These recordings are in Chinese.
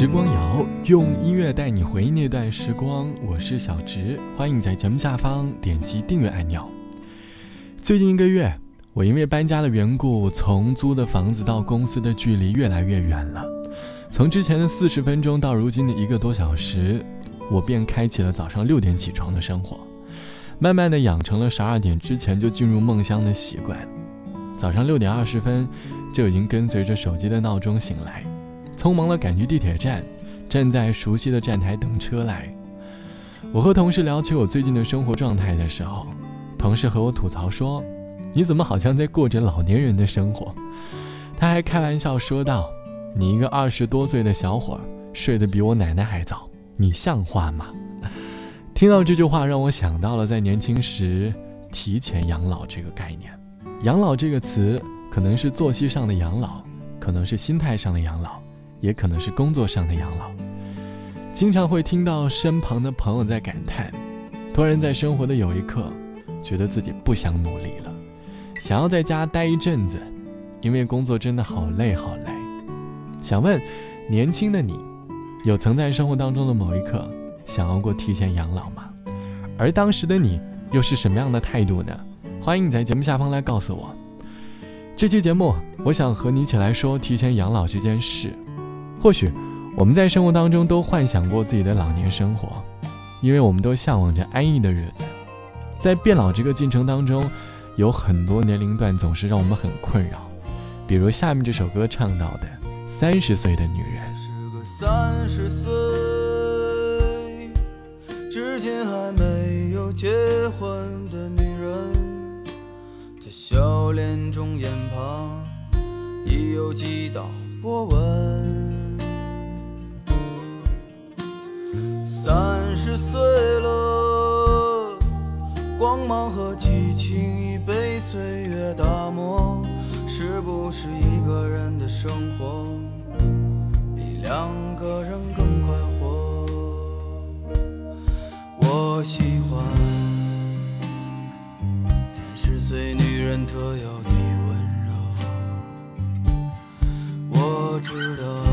时光谣用音乐带你回忆那段时光，我是小直，欢迎在节目下方点击订阅按钮。最近一个月，我因为搬家的缘故，从租的房子到公司的距离越来越远了。从之前的四十分钟到如今的一个多小时，我便开启了早上六点起床的生活，慢慢的养成了十二点之前就进入梦乡的习惯。早上六点二十分，就已经跟随着手机的闹钟醒来。匆忙地赶去地铁站，站在熟悉的站台等车来。我和同事聊起我最近的生活状态的时候，同事和我吐槽说：“你怎么好像在过着老年人的生活？”他还开玩笑说道：“你一个二十多岁的小伙儿，睡得比我奶奶还早，你像话吗？”听到这句话，让我想到了在年轻时提前养老这个概念。养老这个词，可能是作息上的养老，可能是心态上的养老。也可能是工作上的养老，经常会听到身旁的朋友在感叹，突然在生活的有一刻，觉得自己不想努力了，想要在家待一阵子，因为工作真的好累好累。想问，年轻的你，有曾在生活当中的某一刻想要过提前养老吗？而当时的你又是什么样的态度呢？欢迎你在节目下方来告诉我。这期节目，我想和你一起来说提前养老这件事。或许我们在生活当中都幻想过自己的老年生活，因为我们都向往着安逸的日子。在变老这个进程当中，有很多年龄段总是让我们很困扰，比如下面这首歌唱到的《三十岁的女人》。是个三十岁，至今还没有结婚的女人，她笑脸中眼旁已有几道波纹。十岁了，光芒和激情已被岁月打磨，是不是一个人的生活比两个人更快活？我喜欢三十岁女人特有的温柔，我知道。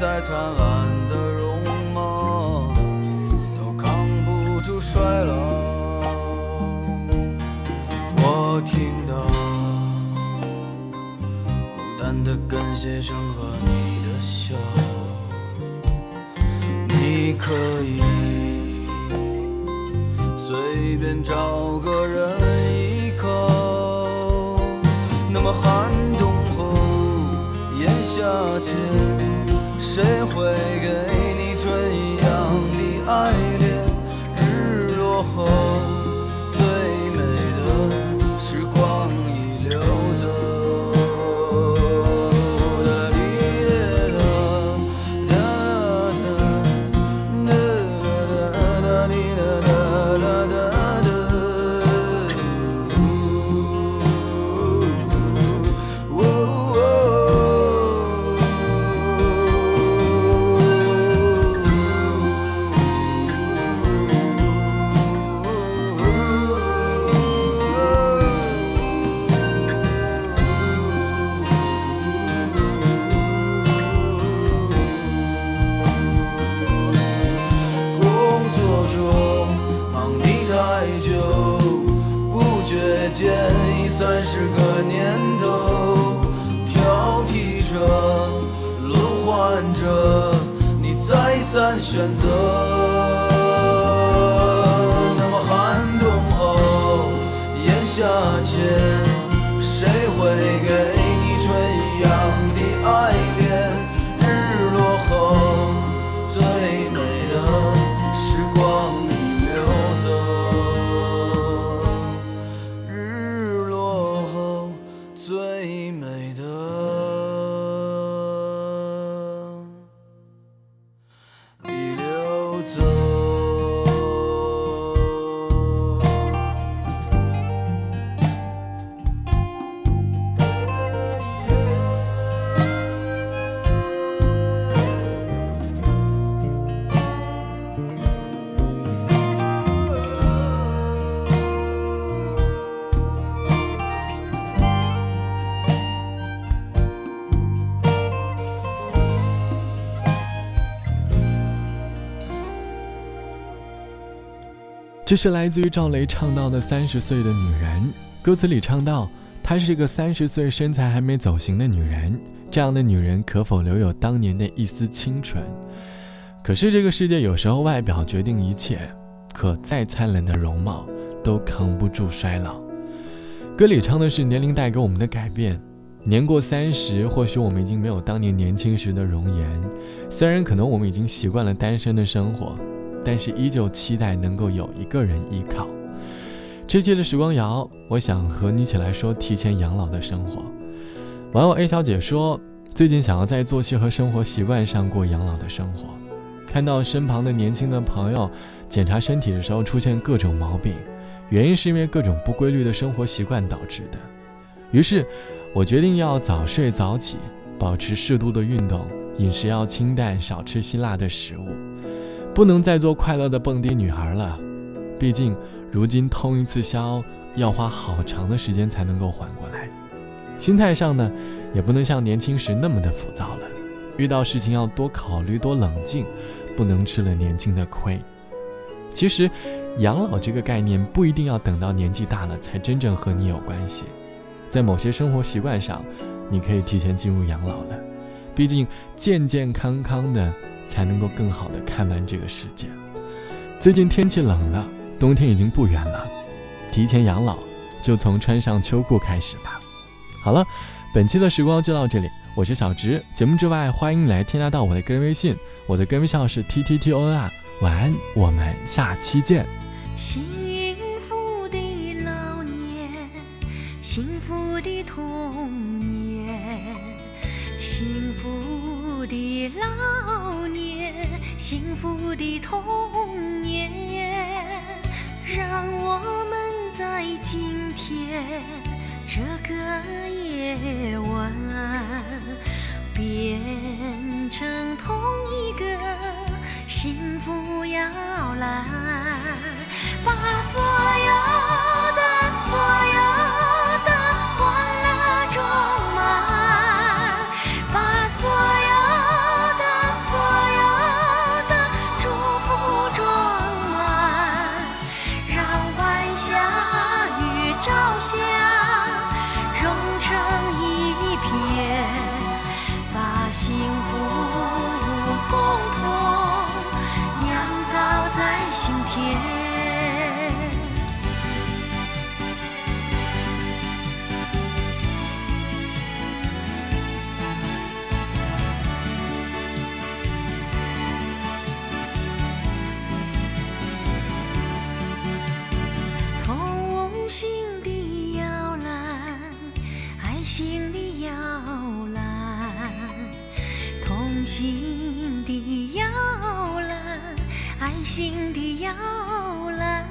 再灿烂的容貌都扛不住衰老。我听到孤单的感谢声和你的笑，你可以。随便找个人谁会给选择那么寒冬后炎夏前谁会给你春一样的爱恋？日落后最美的时光。这是来自于赵雷唱到的《三十岁的女人》，歌词里唱到，她是个三十岁身材还没走形的女人。这样的女人可否留有当年的一丝清纯？可是这个世界有时候外表决定一切，可再灿烂的容貌都扛不住衰老。歌里唱的是年龄带给我们的改变，年过三十，或许我们已经没有当年年轻时的容颜，虽然可能我们已经习惯了单身的生活。但是依旧期待能够有一个人依靠。这期的时光谣，我想和你一起来说提前养老的生活。网友 A 小姐说，最近想要在作息和生活习惯上过养老的生活。看到身旁的年轻的朋友检查身体的时候出现各种毛病，原因是因为各种不规律的生活习惯导致的。于是，我决定要早睡早起，保持适度的运动，饮食要清淡，少吃辛辣的食物。不能再做快乐的蹦迪女孩了，毕竟如今通一次宵要花好长的时间才能够缓过来。心态上呢，也不能像年轻时那么的浮躁了，遇到事情要多考虑、多冷静，不能吃了年轻的亏。其实，养老这个概念不一定要等到年纪大了才真正和你有关系，在某些生活习惯上，你可以提前进入养老了。毕竟健健康康的。才能够更好的看完这个世界。最近天气冷了，冬天已经不远了，提前养老就从穿上秋裤开始吧。好了，本期的时光就到这里，我是小直。节目之外，欢迎来添加到我的个人微信，我的个人微信号是 t t t o n r。晚安，我们下期见。幸福的老年，幸福的童年，幸福的老年。幸福的童年，让我们在今天这个夜晚，心的摇篮，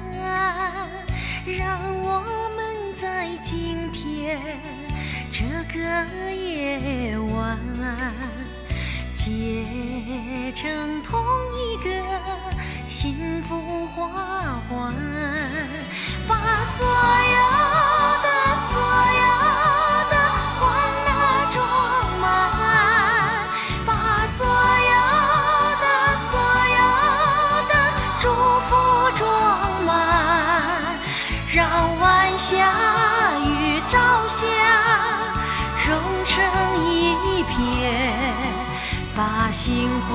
让我们在今天这个夜晚结成同一个幸福花环，把所有的幸福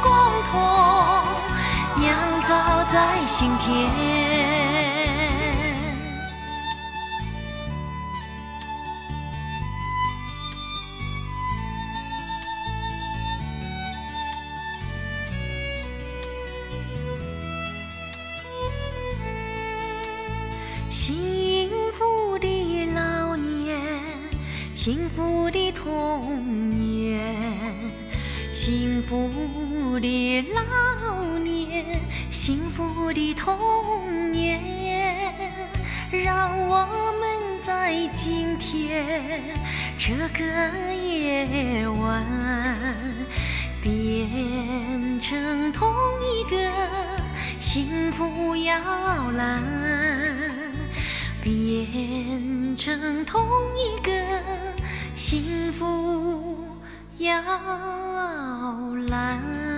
共同酿造在心田。幸福的老年，幸福的童年，幸福的老年，幸福的童年，让我们在今天这个夜晚，变成同一个幸福摇篮。变成同一个幸福摇篮。